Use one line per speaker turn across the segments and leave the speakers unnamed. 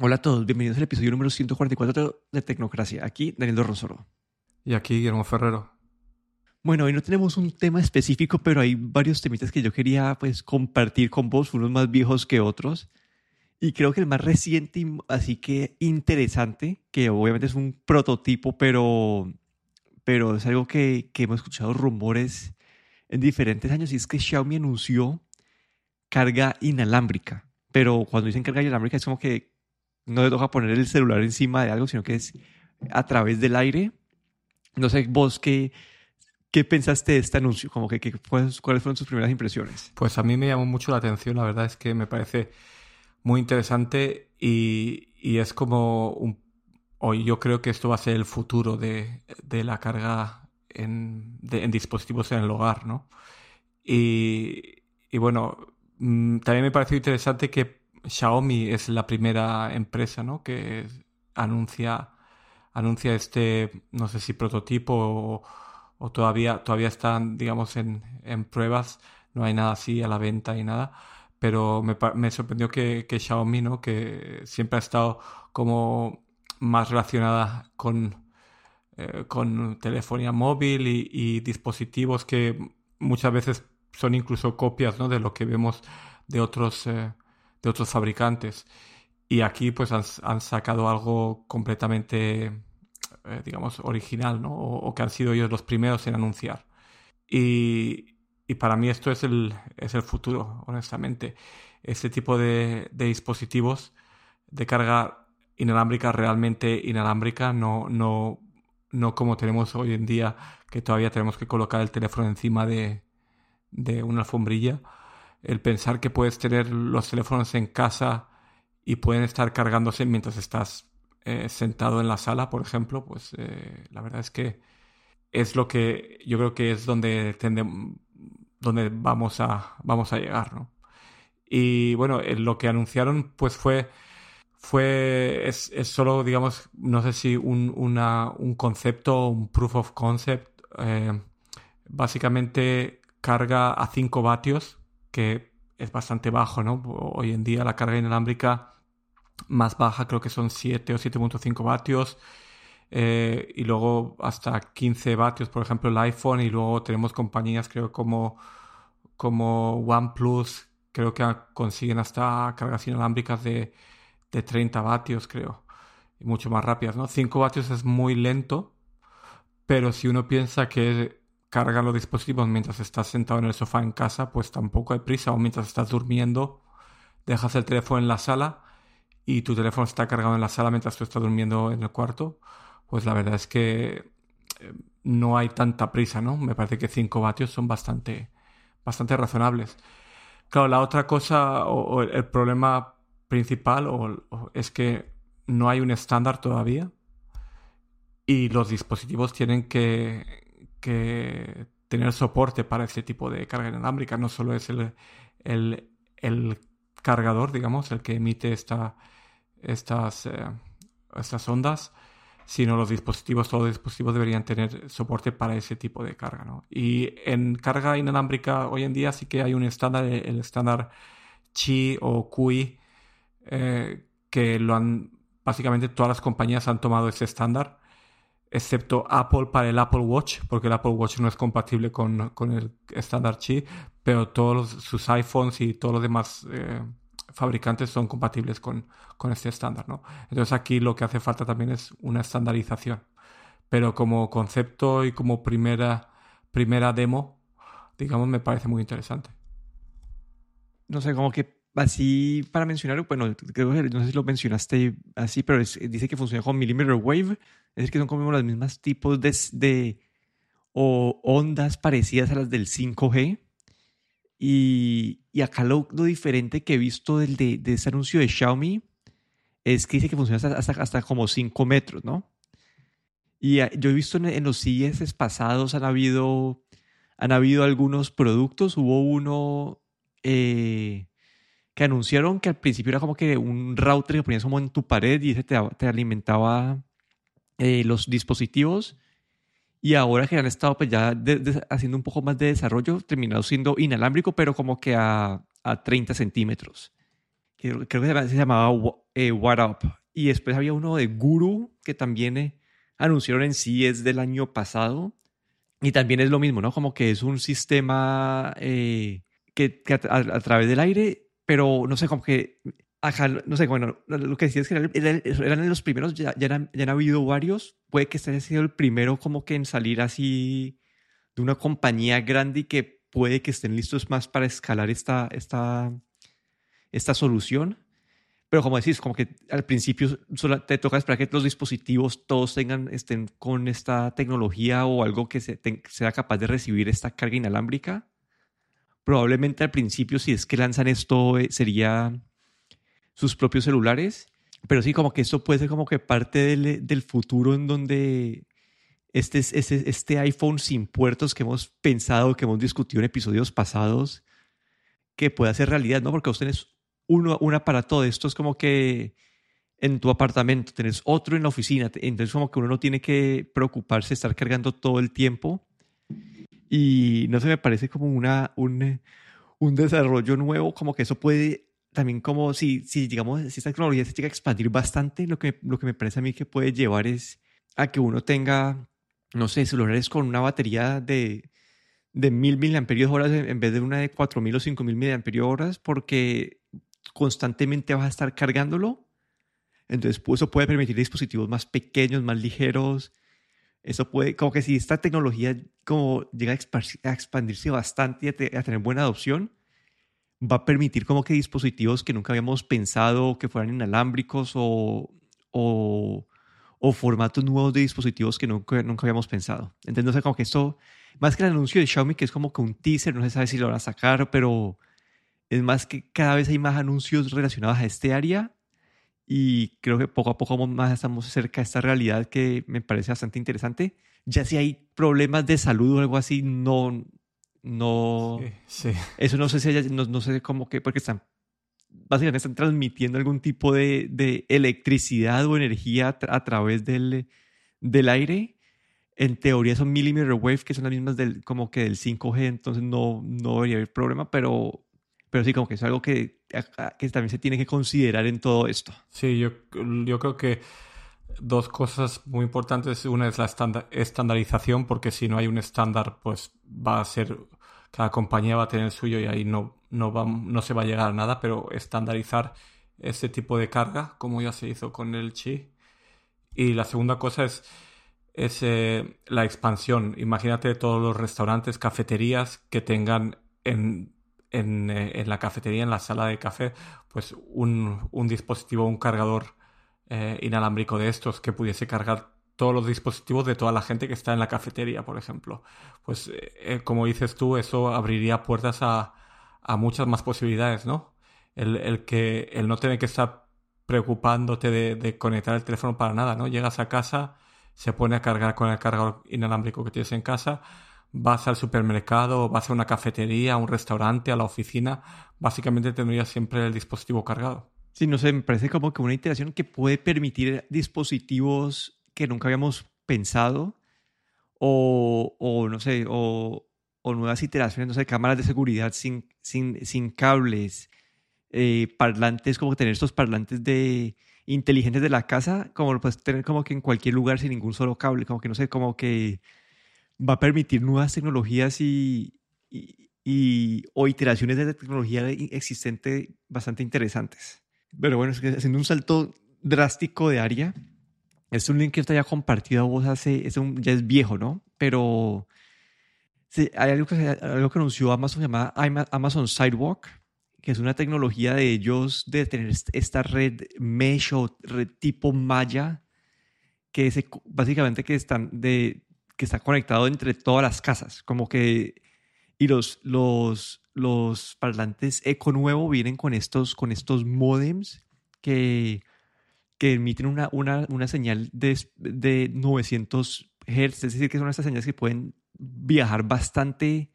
Hola a todos, bienvenidos al episodio número 144 de Tecnocracia. Aquí Daniel Dorronsoro.
Y aquí Guillermo Ferrero.
Bueno, hoy no tenemos un tema específico, pero hay varios temitas que yo quería pues compartir con vos, unos más viejos que otros. Y creo que el más reciente, así que interesante, que obviamente es un prototipo, pero, pero es algo que, que hemos escuchado rumores en diferentes años, y es que Xiaomi anunció carga inalámbrica. Pero cuando dicen carga inalámbrica es como que no te toca poner el celular encima de algo, sino que es a través del aire. No sé, vos qué, qué pensaste de este anuncio, como que, cuáles fueron tus primeras impresiones.
Pues a mí me llamó mucho la atención, la verdad es que me parece muy interesante y, es como. Hoy yo creo que esto va a ser el futuro de, la carga en, en, dispositivos en el hogar, ¿no? Y, y bueno, mm, también me pareció interesante que Xiaomi es la primera empresa ¿no? que anuncia, anuncia este, no sé si prototipo o, todavía, todavía están, digamos, en, en, pruebas, no hay nada así a la venta y nada, pero me, sorprendió que, que, Xiaomi, ¿no? que siempre ha estado como más relacionada con, eh, con telefonía móvil y, dispositivos que muchas veces son incluso copias ¿no? de lo que vemos de otros... Eh, de otros fabricantes. Y aquí pues han, sacado algo completamente, eh, digamos, original, ¿no? O, que han sido ellos los primeros en anunciar. Y, y para mí esto es el, es el futuro, honestamente. Este tipo de, de dispositivos de carga inalámbrica realmente inalámbrica, no, no, no como tenemos hoy en día, que todavía tenemos que colocar el teléfono encima de, de una alfombrilla el pensar que puedes tener los teléfonos en casa y pueden estar cargándose mientras estás eh, sentado en la sala, por ejemplo, pues eh, la verdad es que es lo que yo creo que es donde, donde vamos, a, vamos a llegar, ¿no? Y bueno, lo que anunciaron pues fue, fue es, solo, digamos, no sé si un, una, un concepto, un proof of concept, eh, básicamente carga a 5 vatios que es bastante bajo, ¿no? Hoy en día la carga inalámbrica más baja creo que son 7 o 7.5 vatios. Eh, y luego hasta 15 vatios, por ejemplo, el iPhone. Y luego tenemos compañías, creo, como, como OnePlus, creo que consiguen hasta cargas inalámbricas de, de 30 vatios, creo. Y mucho más rápidas, ¿no? 5 vatios es muy lento, pero si uno piensa que carga los dispositivos mientras estás sentado en el sofá en casa, pues tampoco hay prisa. O mientras estás durmiendo, dejas el teléfono en la sala y tu teléfono está cargado en la sala mientras tú estás durmiendo en el cuarto. Pues la verdad es que eh, no hay tanta prisa, ¿no? Me parece que 5 vatios son bastante, bastante razonables. Claro, la otra cosa o, el problema principal es que no hay un estándar todavía y los dispositivos tienen que, que tener soporte para este tipo de carga inalámbrica. No solo es el, el, cargador, digamos, el que emite esta, estas, eh, estas ondas, sino los dispositivos, todos los dispositivos deberían tener soporte para ese tipo de carga. ¿no? Y en carga inalámbrica hoy en día sí que hay un estándar, el estándar Qi o QI, eh, que lo han, básicamente todas las compañías han tomado ese estándar excepto Apple para el Apple Watch, porque el Apple Watch no es compatible con, el estándar Qi, pero todos sus iPhones y todos los demás eh, fabricantes son compatibles con, este estándar. ¿no? Entonces aquí lo que hace falta también es una estandarización. Pero como concepto y como primera, primera demo, digamos, me parece muy interesante.
No sé, como que así para mencionar, bueno, creo que no sé si lo mencionaste así, pero dice que funciona con millimeter wave, es decir, que son como los mismos tipos de, de o ondas parecidas a las del 5G. Y, y acá lo, diferente que he visto del, de, de, ese anuncio de Xiaomi es que dice que funciona hasta, hasta, como 5 metros, ¿no? Y ah, yo he visto en, los CES pasados han habido, han habido algunos productos. Hubo uno eh, que anunciaron que al principio era como que un router que ponías como en tu pared y ese te, te alimentaba eh, los dispositivos. Y ahora que han estado pues ya haciendo un poco más de desarrollo, terminado siendo inalámbrico, pero como que a, a 30 centímetros. que creo que se llamaba eh, What Up. Y después había uno de Guru, que también eh, anunciaron en sí, es del año pasado. Y también es lo mismo, ¿no? Como que es un sistema eh, que, a, través del aire, pero no sé, como que Ajá, no sé, bueno, lo que decía es que eran, eran los primeros, ya, ya, han, ya, han, habido varios. Puede que este haya sido el primero como que en salir así de una compañía grande y que puede que estén listos más para escalar esta, esta, esta solución. Pero como decís, como que al principio solo te toca esperar que los dispositivos todos tengan, estén con esta tecnología o algo que se, sea capaz de recibir esta carga inalámbrica. Probablemente al principio, si es que lanzan esto, eh, sería sus propios celulares. Pero sí, como que esto puede ser como que parte del, del futuro en donde este, este, este iPhone sin puertos que hemos pensado, que hemos discutido en episodios pasados, que pueda ser realidad, ¿no? Porque vos tenés uno, un aparato de estos como que en tu apartamento, tenés otro en la oficina, entonces como que uno no tiene que preocuparse estar cargando todo el tiempo. Y no sé, me parece como una, un, un desarrollo nuevo, como que eso puede también como si, si digamos, si esta tecnología se llega a expandir bastante, lo que, lo que me parece a mí que puede llevar es a que uno tenga, no sé, celulares con una batería de, de 1000 miliamperios horas en vez de una de 4000 o 5000 miliamperios horas, porque constantemente vas a estar cargándolo. Entonces, pues, eso puede permitir dispositivos más pequeños, más ligeros. Eso puede, como que si esta tecnología como llega a expandirse bastante y a tener buena adopción, va a permitir como que dispositivos que nunca habíamos pensado que fueran inalámbricos o, o, o formatos nuevos de dispositivos que nunca, nunca habíamos pensado. Entonces, no sé, como que esto, más que el anuncio de Xiaomi, que es como que un teaser, no se sabe si lo van a sacar, pero es más que cada vez hay más anuncios relacionados a este área y creo que poco a poco más estamos cerca de esta realidad que me parece bastante interesante. Ya si hay problemas de salud o algo así, no, no. Sí, Eso no sé si ella, no, sé cómo que, porque están, básicamente están transmitiendo algún tipo de, de electricidad o energía a, través del, del aire. En teoría son millimeter wave, que son las mismas del, como que del 5G, entonces no, no debería haber problema, pero, pero sí, como que es algo que, que también se tiene que considerar en todo esto.
Sí, yo, yo creo que dos cosas muy importantes. Una es la estandarización, porque si no hay un estándar, pues va a ser, cada compañía va a tener el suyo y ahí no, no, va, no se va a llegar a nada, pero estandarizar ese tipo de carga, como ya se hizo con el Chi. Y la segunda cosa es, es eh, la expansión. Imagínate todos los restaurantes, cafeterías que tengan en, en, eh, en la cafetería, en la sala de café, pues un, un dispositivo, un cargador eh, inalámbrico de estos que pudiese cargar todos los dispositivos de toda la gente que está en la cafetería, por ejemplo. Pues, eh, eh, como dices tú, eso abriría puertas a, muchas más posibilidades, ¿no? El, que, el no tener que estar preocupándote de, de, conectar el teléfono para nada, ¿no? Llegas a casa, se pone a cargar con el cargador inalámbrico que tienes en casa, vas al supermercado, vas a una cafetería, a un restaurante, a la oficina, básicamente tendrías siempre el dispositivo cargado.
Sí, no sé, me parece como que una iteración que puede permitir dispositivos que nunca habíamos pensado o, o no sé, o, o, nuevas iteraciones, no sé, cámaras de seguridad sin, sin, sin cables, eh, parlantes, como tener estos parlantes de inteligentes de la casa, como lo puedes tener como que en cualquier lugar sin ningún solo cable, como que no sé, como que va a permitir nuevas tecnologías y, y, y o iteraciones de tecnología existente bastante interesantes. Pero bueno, es que haciendo un salto drástico de área, es un link que está ya compartido a vos hace, es un, ya es viejo, ¿no? Pero sí, hay algo que, algo que anunció Amazon llamada Amazon Sidewalk, que es una tecnología de ellos de tener esta red mesh o red tipo malla, que es básicamente que, están de, que está conectado entre todas las casas, como que, y los, los, los parlantes Eco Nuevo vienen con estos, con estos modems que, que emiten una, una, una señal de, de 900 Hz, es decir, que son estas señales que pueden viajar bastante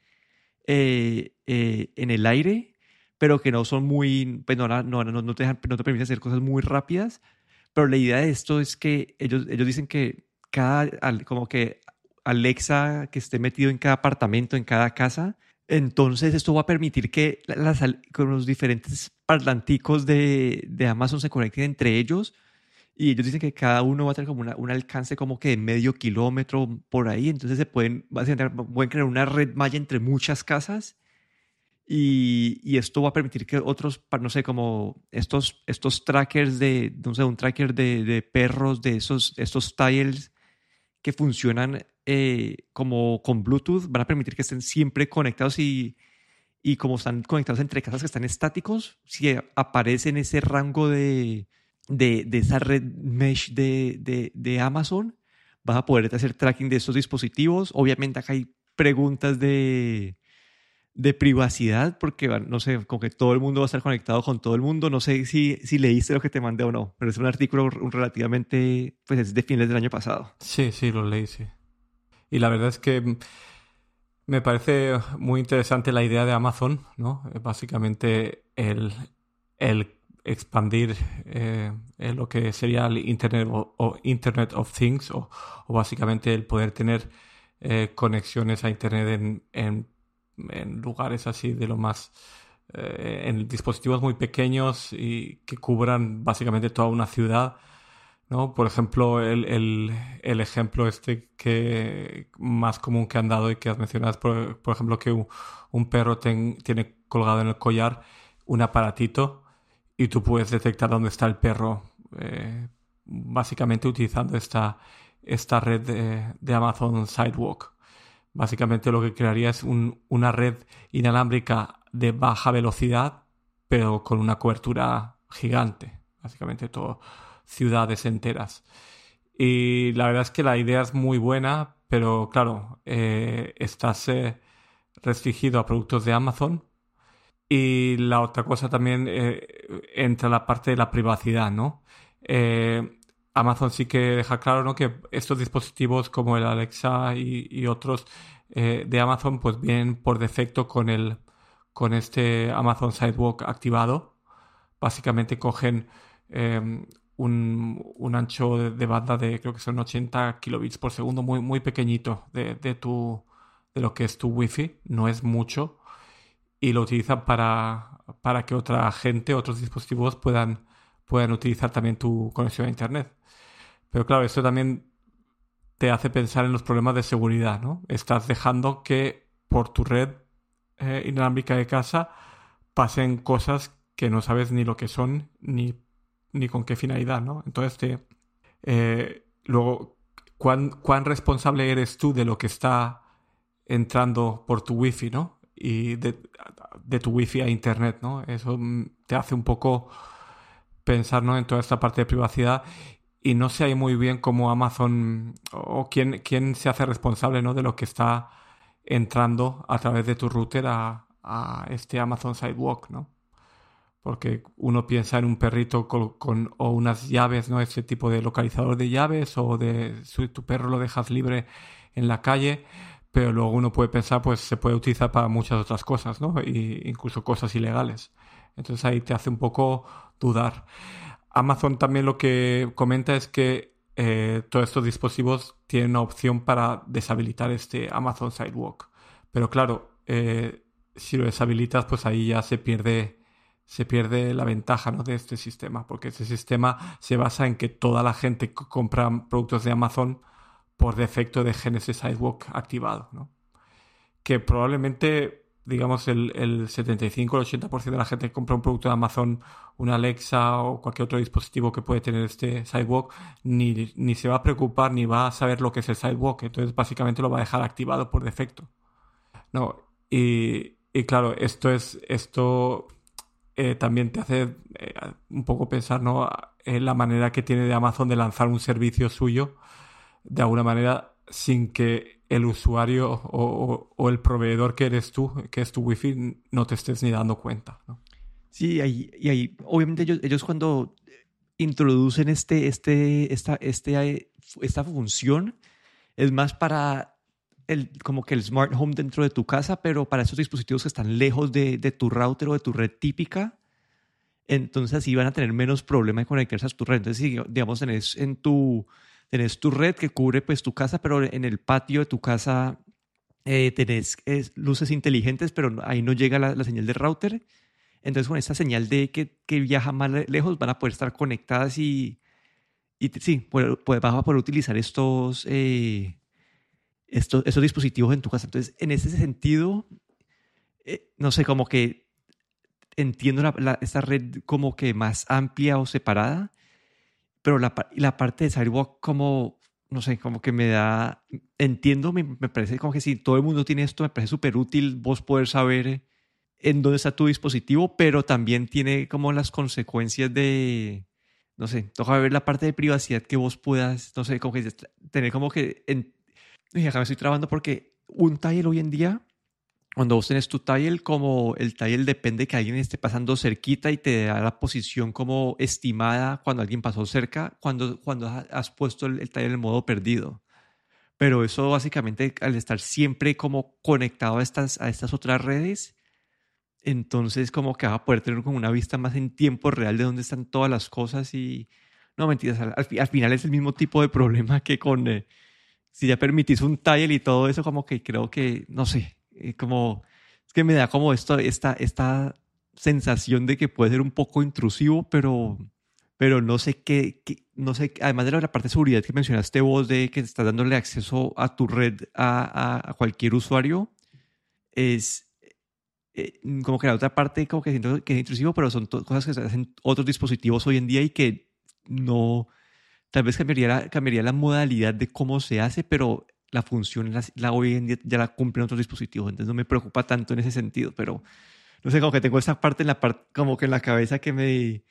eh, eh, en el aire, pero que no son muy, pues no, no, no, no, te dejan, no te permiten hacer cosas muy rápidas. Pero la idea de esto es que ellos, ellos dicen que cada, como que Alexa que esté metido en cada apartamento, en cada casa, Entonces esto va a permitir que las, con los diferentes parlanticos de, de, Amazon se conecten entre ellos y ellos dicen que cada uno va a tener como un alcance como que de medio kilómetro por ahí, entonces se pueden, pueden crear una red malla entre muchas casas y, y, esto va a permitir que otros, no sé, como estos, estos trackers de, no sé, un tracker de, de perros, de esos, estos tiles que funcionan eh, como con Bluetooth, van a permitir que estén siempre conectados y, y como están conectados entre casas que están estáticos, si aparece en ese rango de, de, de esa red mesh de, de, de Amazon, vas a poder hacer tracking de estos dispositivos. Obviamente acá hay preguntas de de privacidad, porque, no sé, como que todo el mundo va a estar conectado con todo el mundo. No sé si, si leíste lo que te mandé o no, pero es un artículo relativamente, pues es de fines del año pasado.
Sí, sí, lo leí, sí. Y la verdad es que me parece muy interesante la idea de Amazon, ¿no? Básicamente el, el expandir eh, lo que sería el Internet, o, Internet of Things, o, básicamente el poder tener eh, conexiones a Internet en, en lugares así de lo más eh, en dispositivos muy pequeños y que cubran básicamente toda una ciudad. ¿no? Por ejemplo, el, el, el, ejemplo este que más común que han dado y que has mencionado es, por, por ejemplo, que un, perro tiene colgado en el collar un aparatito y tú puedes detectar dónde está el perro, eh, básicamente utilizando esta, esta red de, Amazon Sidewalk. Básicamente lo que crearía es una red inalámbrica de baja velocidad, pero con una cobertura gigante. Básicamente todo ciudades enteras. Y la verdad es que la idea es muy buena, pero claro, eh, estás eh, restringido a productos de Amazon. Y la otra cosa también eh, entra la parte de la privacidad, ¿no? Amazon sí que deja claro ¿no? que estos dispositivos como el Alexa y, otros eh, de Amazon pues vienen por defecto con el con este Amazon Sidewalk activado. Básicamente cogen em, un, ancho de, banda de creo que son 80 kilobits por segundo, muy, muy pequeñito de, de, tu, de lo que es tu wifi, no es mucho, y lo utilizan para, para que otra gente, otros dispositivos puedan, puedan utilizar también tu conexión a Internet. Pero claro, esto también te hace pensar en los problemas de seguridad, ¿no? Estás dejando que por tu red eh, inalámbrica de casa pasen cosas que no sabes ni lo que son ni, ni con qué finalidad, ¿no? Entonces, eh, luego, ¿cuán, ¿cuán responsable eres tú de lo que está entrando por tu wifi, ¿no? Y de, de tu wifi a internet, ¿no? Eso te hace un poco pensar ¿no? en toda esta parte de privacidad y no sé ahí muy bien cómo Amazon o quién, quién se hace responsable ¿no? de lo que está entrando a través de tu router a, este Amazon Sidewalk, ¿no? Porque uno piensa en un perrito con, o unas llaves, ¿no? Ese tipo de localizador de llaves o de tu perro lo dejas libre en la calle, pero luego uno puede pensar, pues se puede utilizar para muchas otras cosas, ¿no? Incluso cosas ilegales. Entonces ahí te hace un poco dudar. Amazon también lo que comenta es que eh, todos estos dispositivos tienen una opción para deshabilitar este Amazon Sidewalk. Pero claro, eh, si lo deshabilitas, pues ahí ya se pierde, se pierde la ventaja de este sistema, porque este sistema se basa en que toda la gente que compra productos de Amazon por defecto dejen ese Sidewalk activado. ¿no? Que probablemente digamos, el, el 75 o el 80% de la gente que compra un producto de Amazon, una Alexa o cualquier otro dispositivo que puede tener este Sidewalk, ni, ni se va a preocupar ni va a saber lo que es el Sidewalk. Entonces, básicamente lo va a dejar activado por defecto. No, y, y claro, esto es, esto eh, también te hace eh, un poco pensar, ¿no? En la manera que tiene de Amazon de lanzar un servicio suyo de alguna manera sin que el usuario o, el proveedor que eres tú, que es tu wifi, no te estés ni dando cuenta.
Sí, y ahí, obviamente ellos, ellos cuando introducen este, este, esta, este, esta función, es más para el, como que el smart home dentro de tu casa, pero para esos dispositivos que están lejos de, de tu router o de tu red típica, entonces así van a tener menos problema de conectarse a tu red. Entonces, si digamos, en tu, Tienes tu red que cubre pues tu casa, pero en el patio de tu casa eh, tenés luces inteligentes, pero ahí no llega la, señal del router. Entonces, con esta señal de que, que, viaja más lejos, van a poder estar conectadas y, y sí, pues, vas a poder utilizar estos, eh, estos, estos dispositivos en tu casa. Entonces, en ese sentido, eh, no sé, como que entiendo la, esta red como que más amplia o separada, pero la, la parte de Sidewalk como, no sé, como que me da, entiendo, me, me parece como que si todo el mundo tiene esto, me parece súper útil vos poder saber en dónde está tu dispositivo, pero también tiene como las consecuencias de, no sé, toca ver la parte de privacidad que vos puedas, no sé, como que tener como que, en, y acá me estoy trabando porque un tile hoy en día cuando vos tenés tu tile, como el tile depende que alguien esté pasando cerquita y te da la posición como estimada cuando alguien pasó cerca, cuando, cuando has puesto el, el tile en modo perdido. Pero eso básicamente al estar siempre como conectado a estas, a estas otras redes, entonces como que va a poder tener como una vista más en tiempo real de dónde están todas las cosas y... No, mentiras, al, al final es el mismo tipo de problema que con... Eh, si ya permitís un tile y todo eso, como que creo que, no sé, eh, como, es que me da como esto, esta, esta sensación de que puede ser un poco intrusivo, pero, pero no sé qué, no sé, además de la parte de seguridad que mencionaste vos, de que estás dándole acceso a tu red a, a, cualquier usuario, es eh, como que la otra parte como que siento que es intrusivo, pero son cosas que se hacen otros dispositivos hoy en día y que no, tal vez cambiaría la, cambiaría la modalidad de cómo se hace, pero la función la, hoy en día ya la cumplen otros dispositivos, entonces no me preocupa tanto en ese sentido, pero no sé, como que tengo esa parte en la parte, como que en la cabeza que me,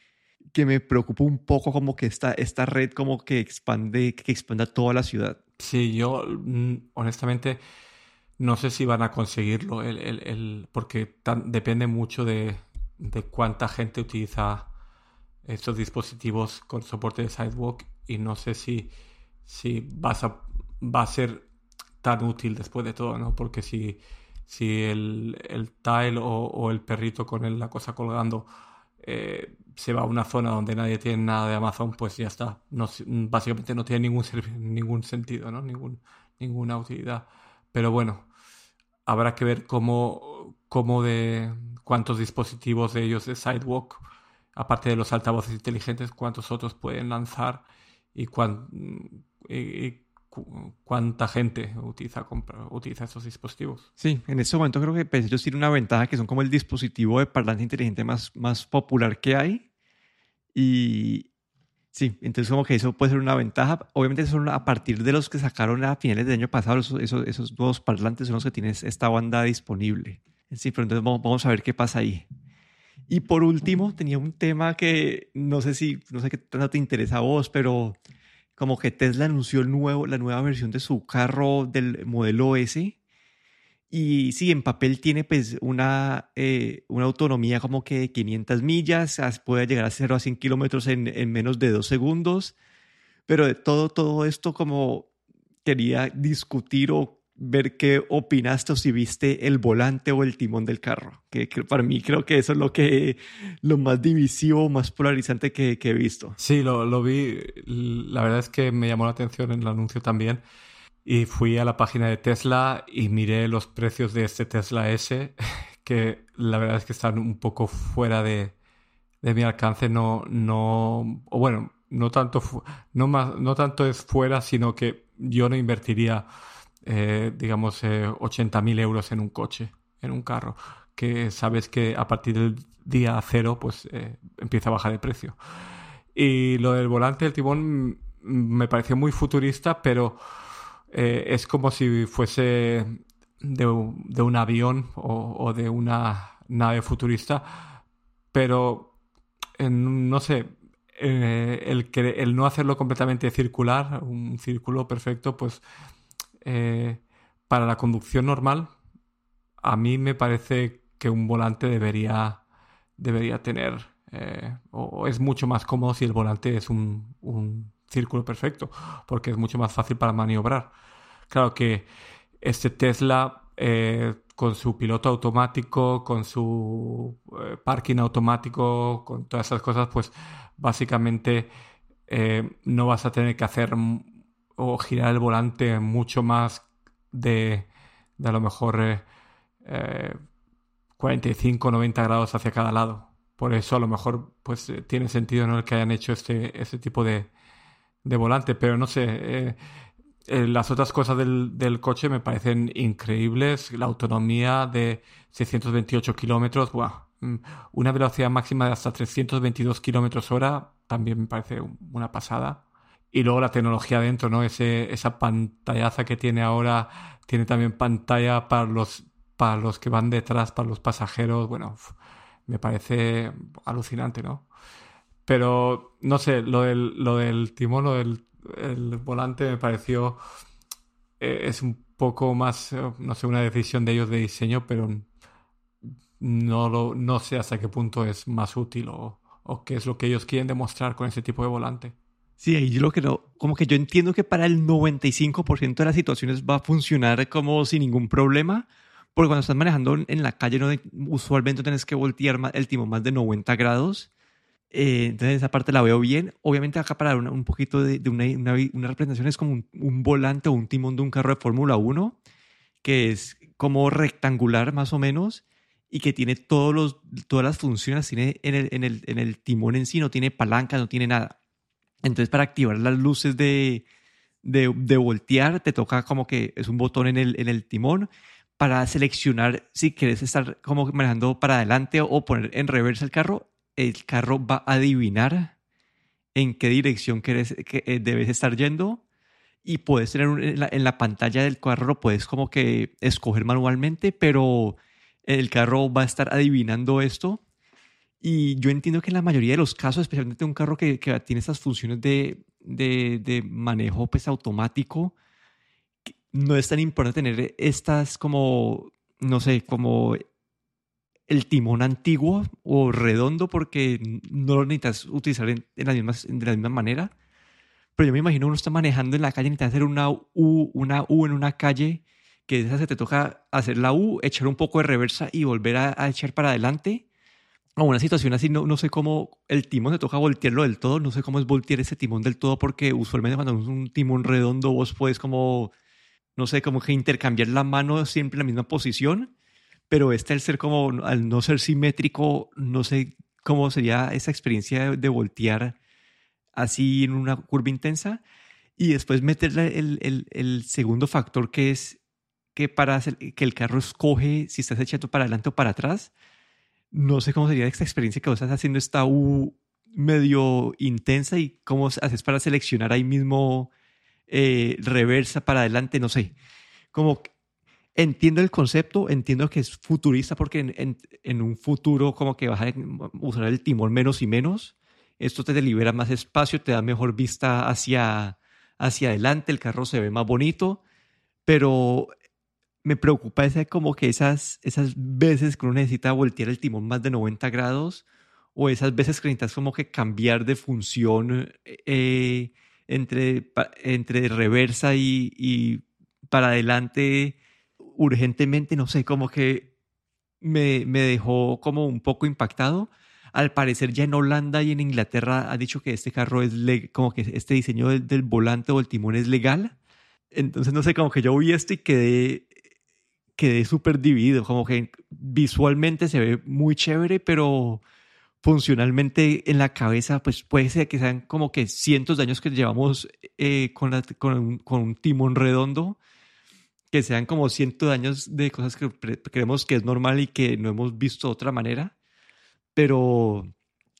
que me preocupa un poco como que esta, esta red como que expande, que expanda toda la ciudad.
Sí, yo mm, honestamente no sé si van a conseguirlo, el, el, el porque depende mucho de, de cuánta gente utiliza estos dispositivos con soporte de Sidewalk y no sé si, si vas a, va a ser tan útil después de todo, ¿no? Porque si, si el, el tile o, el perrito con la cosa colgando eh, se va a una zona donde nadie tiene nada de Amazon, pues ya está. Básicamente no tiene ningún, ningún sentido, ¿no? Ningún, ninguna utilidad. Pero bueno, habrá que ver cómo, cómo de cuántos dispositivos de ellos de Sidewalk, aparte de los altavoces inteligentes, cuántos otros pueden lanzar y, cuán, cuánta gente utiliza, utiliza estos dispositivos.
Sí, en este momento creo que pues, ellos tienen una ventaja que son como el dispositivo de parlante inteligente más, más popular que hay. Y sí, entonces como que eso puede ser una ventaja. Obviamente son a partir de los que sacaron a finales del año pasado, esos, esos, nuevos parlantes son los que tienen esta banda disponible. Sí, pero entonces vamos, vamos a ver qué pasa ahí. Y por último, tenía un tema que no sé si, no sé qué tanto te interesa a vos, pero como que Tesla anunció el nuevo, la nueva versión de su carro del modelo S. Y sí, en papel tiene pues una, eh, una autonomía como que de 500 millas, puede llegar a 0 a 100 kilómetros en, en, menos de dos segundos. Pero todo, todo esto como quería discutir o ver qué opinaste o si viste el volante o el timón del carro. Que, para mí creo que eso es lo que lo más divisivo, más polarizante que, he visto.
Sí, lo, lo, vi. La verdad es que me llamó la atención en el anuncio también. Y fui a la página de Tesla y miré los precios de este Tesla S, que la verdad es que están un poco fuera de, de mi alcance. No, no, bueno, no tanto, no, más, no tanto es fuera, sino que yo no invertiría eh, digamos, eh, 80.000 euros en un coche, en un carro, que sabes que a partir del día cero, pues eh, empieza a bajar de precio. Y lo del volante del timón me pareció muy futurista, pero eh, es como si fuese de, un avión o, de una nave futurista, pero no sé, el, el no hacerlo completamente circular, un círculo perfecto, pues eh, para la conducción normal, a mí me parece que un volante debería, debería tener, eh, o es mucho más cómodo si el volante es un, un, círculo perfecto, porque es mucho más fácil para maniobrar. Claro que este Tesla, eh, con su piloto automático, con su parking automático, con todas esas cosas, pues básicamente no vas a tener que hacer o girar el volante mucho más de, a lo mejor 45, 90 grados hacia cada lado. Por eso a lo mejor pues tiene sentido ¿no? el que hayan hecho este, este tipo de, de volante, pero no sé, eh, las otras cosas del, del, coche me parecen increíbles. La autonomía de 628 kilómetros, mm, una velocidad máxima de hasta 322 kilómetros hora, también me parece una pasada. Y luego la tecnología dentro, ¿no? Ese, esa pantallaza que tiene ahora, tiene también pantalla para los, para los que van detrás, para los pasajeros. Bueno, me parece alucinante, ¿no? Pero, no sé, lo del, lo del timón, lo del el volante me pareció eh, es un poco más, eh, no sé, una decisión de ellos de diseño, pero no, lo, no sé hasta qué punto es más útil o, o qué es lo que ellos quieren demostrar con ese tipo de volante.
Sí, ahí lo que no, como que yo entiendo que para el 95% de las situaciones va a funcionar como sin ningún problema, porque cuando estás manejando en la calle no, usualmente tienes que voltear el timón más de 90 grados eh, entonces esa parte la veo bien. Obviamente acá para un poquito de, una, una, representación es como un, volante o un timón de un carro de Fórmula 1, que es como rectangular más o menos y que tiene todos los, todas las funciones, tiene en el, en, el, en el timón en sí, no tiene palanca, no tiene nada. Entonces para activar las luces de, de, de voltear te toca como que es un botón en el, en el timón para seleccionar si quieres estar como manejando para adelante o poner en reversa el carro el carro va a adivinar en qué dirección quieres, que, eh, debes estar yendo y puedes tener en, la, pantalla del carro, puedes como que escoger manualmente, pero el carro va a estar adivinando esto. Y yo entiendo que en la mayoría de los casos, especialmente un carro que, que tiene estas funciones de, de, de, manejo pues, automático, no es tan importante tener estas como, no sé, como el timón antiguo o redondo porque no lo necesitas utilizar en, la misma, de la misma manera. Pero yo me imagino uno está manejando en la calle, necesitas hacer una U, una U en una calle, que esa se te toca hacer la U, echar un poco de reversa y volver a, echar para adelante. O una situación así, no, no sé cómo el timón se toca voltearlo del todo, no sé cómo es voltear ese timón del todo porque usualmente cuando es un timón redondo vos puedes como, no sé, como que intercambiar la mano siempre en la misma posición pero este al ser como, al no ser simétrico, no sé cómo sería esa experiencia de, voltear así en una curva intensa y después meterle el, el, el, segundo factor que es que para que el carro escoge si estás echando para adelante o para atrás. No sé cómo sería esta experiencia que vos estás haciendo esta U medio intensa y cómo haces para seleccionar ahí mismo eh, reversa para adelante, no sé. Como entiendo el concepto, entiendo que es futurista porque en, en, un futuro como que vas a usar el timón menos y menos. Esto te libera más espacio, te da mejor vista hacia, hacia adelante, el carro se ve más bonito, pero me preocupa ese, como que esas, esas veces que uno necesita voltear el timón más de 90 grados o esas veces que necesitas como que cambiar de función eh, entre, entre reversa y, y para adelante urgentemente, no sé, como que me, me dejó como un poco impactado. Al parecer ya en Holanda y en Inglaterra ha dicho que este carro es como que este diseño del, volante o el timón es legal. Entonces, no sé, como que yo vi esto y quedé, quedé súper dividido. Como que visualmente se ve muy chévere, pero funcionalmente en la cabeza, pues puede ser que sean como que cientos de años que llevamos eh, con, con, con, un timón redondo que sean como cientos de años de cosas que creemos que es normal y que no hemos visto de otra manera, pero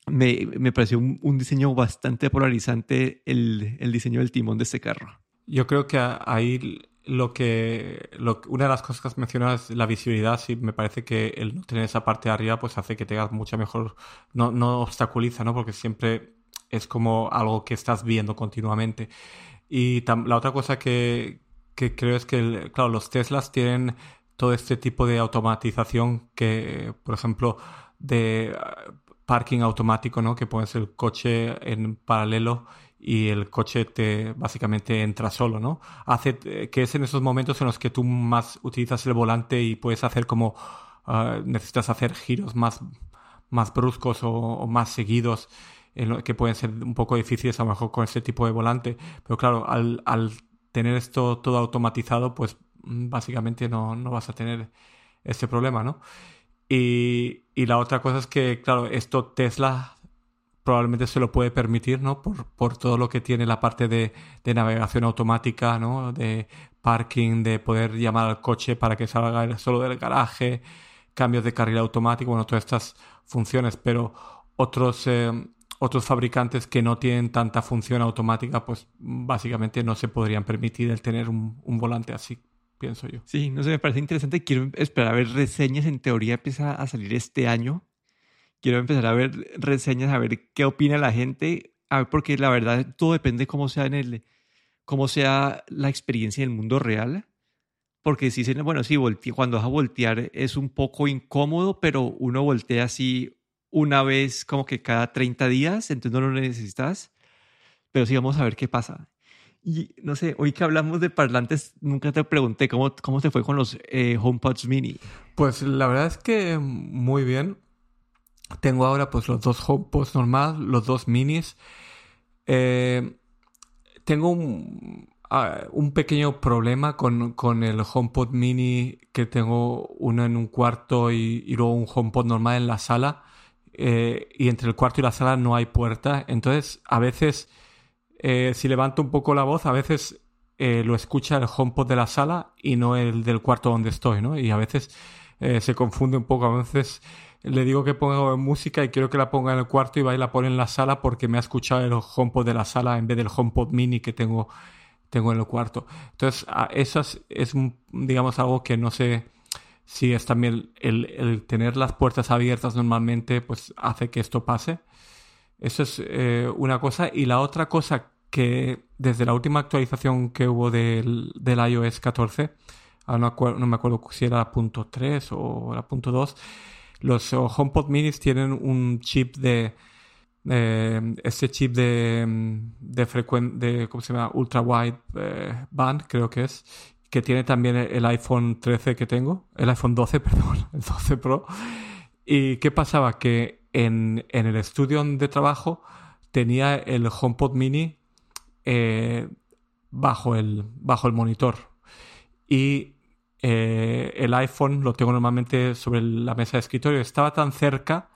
me, me pareció un, diseño bastante polarizante el, el, diseño del timón de este carro.
Yo creo que ahí lo que, lo, una de las cosas que has mencionado es la visibilidad. Sí, me parece que el no tener esa parte de arriba pues hace que tengas mucha mejor, no, no obstaculiza, ¿no? Porque siempre es como algo que estás viendo continuamente. Y la otra cosa que, que creo es que, claro, los Teslas tienen todo este tipo de automatización que, por ejemplo, de ah, parking automático, ¿no? Que pones el coche en paralelo y el coche te básicamente entra solo, ¿no? Hace eh, que es en esos momentos en los que tú más utilizas el volante y puedes hacer como ah, necesitas hacer giros más, más bruscos o, más seguidos, que pueden ser un poco difíciles a lo mejor con este tipo de volante. Pero claro, al, al tener esto todo automatizado, pues mm, básicamente no, no vas a tener este problema, ¿no? Y, y, la otra cosa es que, claro, esto Tesla probablemente se lo puede permitir, ¿no? Por, por todo lo que tiene la parte de, navegación automática, ¿no? De parking, de poder llamar al coche para que salga solo del garaje, cambios de carril automático, bueno, todas estas funciones, pero otros, eh, otros fabricantes que no tienen tanta función automática, pues básicamente no se podrían permitir el tener un, un volante así pienso yo.
Sí, no sé, me parece interesante. Quiero esperar a ver reseñas. En teoría empieza a salir este año. Quiero empezar a ver reseñas, a ver qué opina la gente. A ver, porque la verdad todo depende cómo sea en el, cómo sea la experiencia en el mundo real. Porque si se, bueno, sí, cuando vas a voltear es un poco incómodo, pero uno voltea así una vez como que cada 30 días, entonces no lo necesitas. Pero sí, vamos a ver qué pasa. Y no sé, hoy que hablamos de parlantes, nunca te pregunté cómo, cómo te fue con los eh, HomePods mini.
Pues la verdad es que muy bien. Tengo ahora pues los dos HomePods normal, los dos minis. Eh, tengo un, un, pequeño problema con, con, el HomePod mini que tengo uno en un cuarto y, luego un HomePod normal en la sala. Eh, y entre el cuarto y la sala no hay puerta. Entonces a veces eh, si levanto un poco la voz, a veces lo escucha el HomePod de la sala y no el del cuarto donde estoy, ¿no? Y a veces se confunde un poco. A veces le digo que ponga música y quiero que la ponga en el cuarto y va y la pone en la sala porque me ha escuchado el HomePod de la sala en vez del HomePod mini que tengo, tengo en el cuarto. Entonces, eso es, es digamos, algo que no sé si es también el, el, tener las puertas abiertas normalmente, pues hace que esto pase. Eso es eh, una cosa. Y la otra cosa que desde la última actualización que hubo del, del iOS 14, no, no, me acuerdo si era la punto 3 o la punto 2, los HomePod minis tienen un chip de... Eh, este chip de, de, de ¿cómo se llama? Ultra Wide eh, Band, creo que es, que tiene también el iPhone 13 que tengo, el iPhone 12, perdón, el 12 Pro. ¿Y qué pasaba? Que en, el estudio de trabajo tenía el HomePod mini eh, bajo, el, bajo el monitor. Y eh, el iPhone lo tengo normalmente sobre la mesa de escritorio. Estaba tan cerca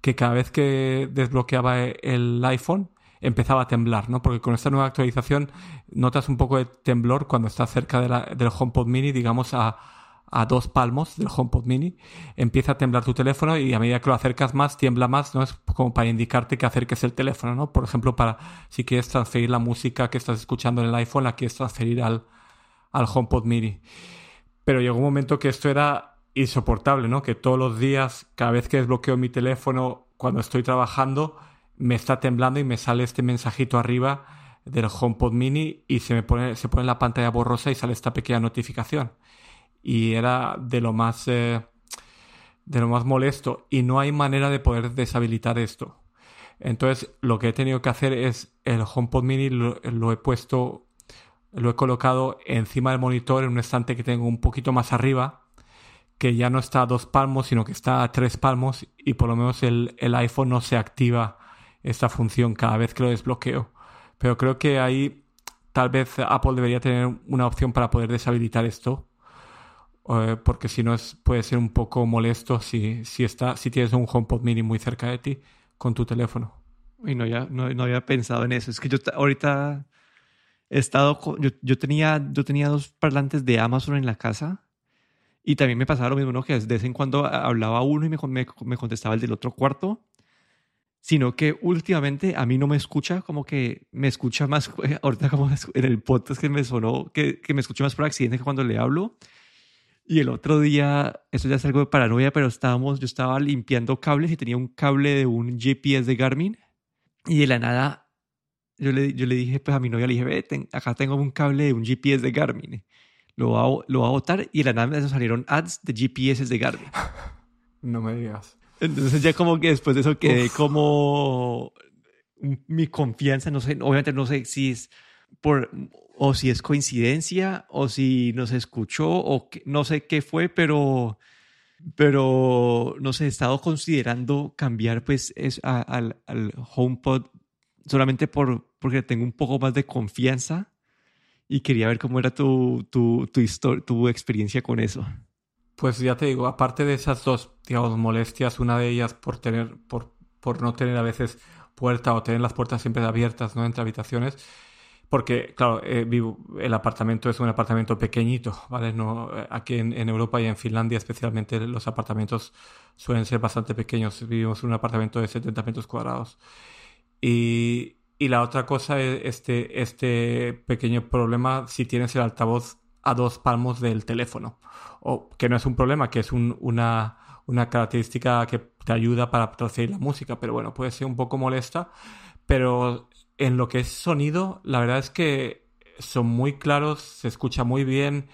que cada vez que desbloqueaba el iPhone empezaba a temblar, ¿no? Porque con esta nueva actualización notas un poco de temblor cuando estás cerca del HomePod mini, digamos, a, a dos palmos del HomePod mini, empieza a temblar tu teléfono y a medida que lo acercas más, tiembla más, ¿no? Es como para indicarte que acerques el teléfono, ¿no? Por ejemplo, para si quieres transferir la música que estás escuchando en el iPhone, la quieres transferir al, al HomePod mini. Pero llegó un momento que esto era insoportable, ¿no? Que todos los días, cada vez que desbloqueo mi teléfono cuando estoy trabajando, me está temblando y me sale este mensajito arriba del HomePod mini y se me pone, se pone la pantalla borrosa y sale esta pequeña notificación y era de lo más eh, de lo más molesto y no hay manera de poder deshabilitar esto. Entonces lo que he tenido que hacer es el HomePod Mini lo, he puesto, lo he colocado encima del monitor en un estante que tengo un poquito más arriba, que ya no está a dos palmos, sino que está a tres palmos y por lo menos el, el iPhone no se activa esta función cada vez que lo desbloqueo. Pero creo que ahí tal vez Apple debería tener una opción para poder deshabilitar esto eh, porque si no es, puede ser un poco molesto si, si, está, si tienes un HomePod mini muy cerca de ti con tu teléfono.
Y no, ya, no, no había pensado en eso. Es que yo ahorita he estado, yo, yo, tenía, yo tenía dos parlantes de Amazon en la casa y también me pasaba lo mismo, ¿no? Que de vez en cuando hablaba uno y me, me, me contestaba el del otro cuarto sino que últimamente a mí no me escucha, como que me escucha más, ahorita como en el podcast que me sonó, que, que me escucha más por accidente que cuando le hablo. Y el otro día, eso ya es algo de paranoia, pero estábamos, yo estaba limpiando cables y tenía un cable de un GPS de Garmin. Y de la nada, yo le, yo le dije pues a mi novia, le dije, ve, acá tengo un cable de un GPS de Garmin. Lo va, a, lo va a botar y de la nada salieron ads de GPS de Garmin.
No me digas.
Entonces ya como que después de eso quedé como mi confianza, no sé, obviamente no sé si es por o si es coincidencia, o si nos escuchó, o no sé qué fue, pero, pero no sé, he estado considerando cambiar pues es, al, al, HomePod solamente por, porque tengo un poco más de confianza y quería ver cómo era tu, tu, tu, tu experiencia con eso.
Pues ya te digo, aparte de esas dos, digamos, molestias, una de ellas por tener, por, por no tener a veces puerta o tener las puertas siempre abiertas, ¿no? Entre habitaciones, porque, claro, eh, vivo, el apartamento es un apartamento pequeñito, ¿vale? No, eh, aquí en, en, Europa y en Finlandia especialmente los apartamentos suelen ser bastante pequeños. Vivimos en un apartamento de 70 metros cuadrados. Y, y la otra cosa es este, este pequeño problema si tienes el altavoz a dos palmos del teléfono. O que no es un problema, que es un, una, una característica que te ayuda para transferir la música, pero bueno, puede ser un poco molesta. Pero en lo que es sonido, la verdad es que son muy claros, se escucha muy bien.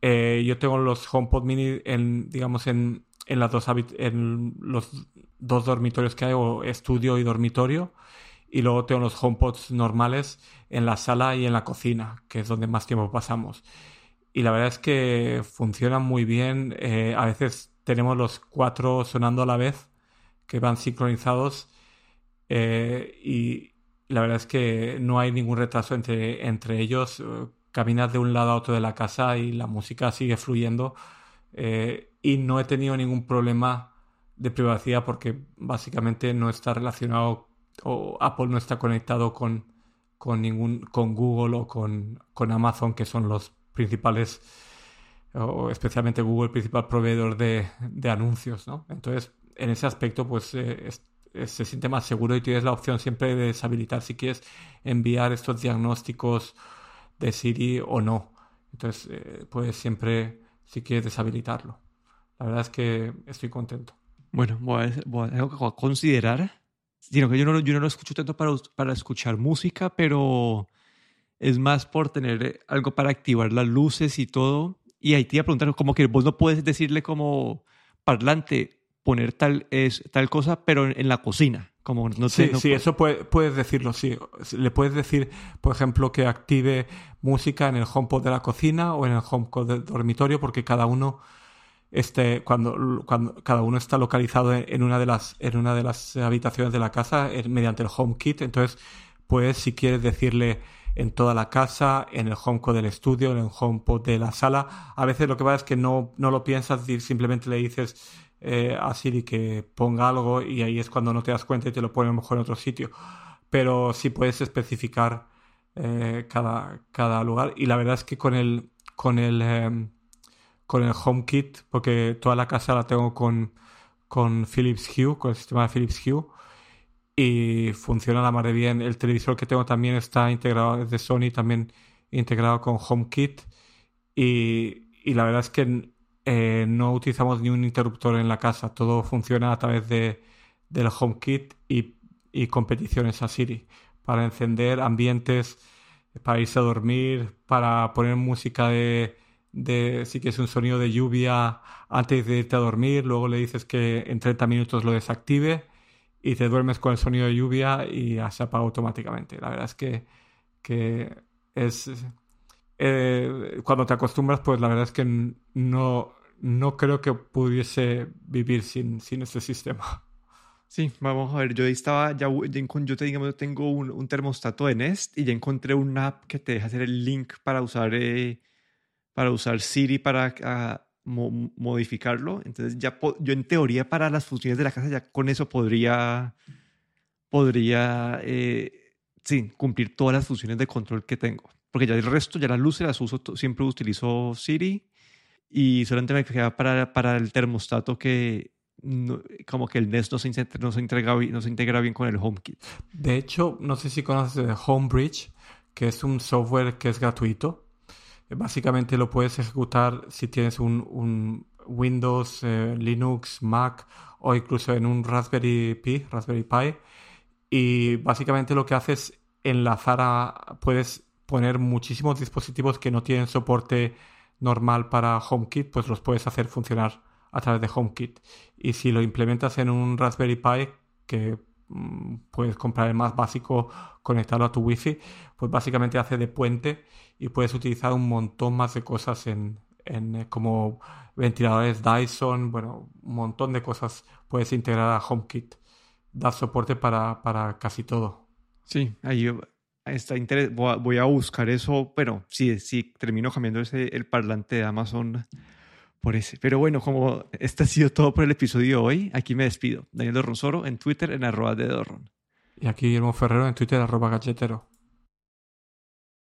Eh, yo tengo los HomePod Mini en, digamos, en, en, las dos en los dos dormitorios que hay, o estudio y dormitorio. Y luego tengo los HomePods normales en la sala y en la cocina, que es donde más tiempo pasamos. Y la verdad es que funcionan muy bien. Eh, a veces tenemos los cuatro sonando a la vez, que van sincronizados. Eh, y, la verdad es que no hay ningún retraso entre, entre ellos. Eh, caminas de un lado a otro de la casa y la música sigue fluyendo. Eh, y no he tenido ningún problema de privacidad porque básicamente no está relacionado o Apple no está conectado con, con ningún con Google o con, con Amazon que son los principales o especialmente Google el principal proveedor de, de anuncios ¿no? entonces en ese aspecto pues eh, se siente más seguro y tienes la opción siempre de deshabilitar si quieres enviar estos diagnósticos de Siri o no. Entonces eh, puedes siempre, si quieres, deshabilitarlo. La verdad es que estoy contento.
Bueno, voy a, considerar. Sino que yo no, yo no lo escucho tanto para, para escuchar música, pero es más por tener algo para activar las luces y todo. Y ahí te iba a preguntar, como que vos no puedes decirle como parlante, poner tal, es, tal cosa, pero en la cocina. Como no
sí, sí, eso puedes decirlo, sí. Le puedes decir, por ejemplo, que active música en el HomePod de la cocina o en el HomePod del dormitorio, porque cada uno este, cuando, cuando cada uno está localizado en una de las, en una de las habitaciones de la casa eh, mediante el HomeKit. Entonces, puedes, si quieres decirle en toda la casa, en el HomePod del estudio, en el HomePod de la sala. A veces lo que pasa es que no, no lo piensas simplemente le dices eh, a Siri que ponga algo y ahí es cuando no te das cuenta y te lo pone a lo mejor en otro sitio. Pero sí puedes especificar eh, cada, cada lugar. Y la verdad es que con el, con el, em, con el HomeKit, porque toda la casa la tengo con, con Philips Hue, con el sistema de Philips Hue, y funciona la madre bien. El televisor que tengo también está integrado, es de Sony, también integrado con HomeKit. Y, y la verdad es que eh, no utilizamos ni un interruptor en la casa, todo funciona a través de, del HomeKit y, y competiciones a Siri para encender ambientes, para irse a dormir, para poner música de, de si quieres un sonido de lluvia antes de irte a dormir, luego le dices que en 30 minutos lo desactive y te duermes con el sonido de lluvia y ya se apaga automáticamente. La verdad es que, que es... Eh, cuando te acostumbras, pues la verdad es que no, no creo que pudiese vivir sin, sin este sistema.
Sí, vamos a ver, yo estaba, ya, yo te digamos, tengo un, un, termostato de Nest y ya encontré una app que te deja hacer el link para usar, eh, para usar Siri para ah, modificarlo. Entonces ya yo en teoría para las funciones de la casa ya con eso podría, podría, eh, sí, cumplir todas las funciones de control que tengo. Porque ya el resto, ya las luces las uso, siempre utilizo Siri y solamente me quedaba para, para el termostato que como que el Nest no se, no, se integra, no se integra bien con el HomeKit.
De hecho, no sé si conoces Homebridge, que es un software que es gratuito. Básicamente lo puedes ejecutar si tienes un, Windows, eh, Linux, Mac o incluso en un Raspberry Pi, Raspberry Pi. Y básicamente lo que hace es enlazar a... Puedes poner muchísimos dispositivos que no tienen soporte normal para HomeKit, pues los puedes hacer funcionar a través de HomeKit. Y si lo implementas en un Raspberry Pi, que mm, puedes comprar el más básico, conectarlo a tu Wi-Fi, pues básicamente hace de puente y puedes utilizar un montón más de cosas en, en eh, como ventiladores Dyson, bueno, un montón de cosas puedes integrar a HomeKit. Da soporte para, para casi todo.
Sí, ahí está interes- voy a- voy a buscar eso, pero sí, sí, termino cambiando ese, el parlante de Amazon por ese. Pero bueno, como este ha sido todo por el episodio de hoy, aquí me despido. Daniel Dorronsoro en Twitter en arroba de Dorron.
Y aquí Guillermo Ferrero en Twitter, arroba galletero.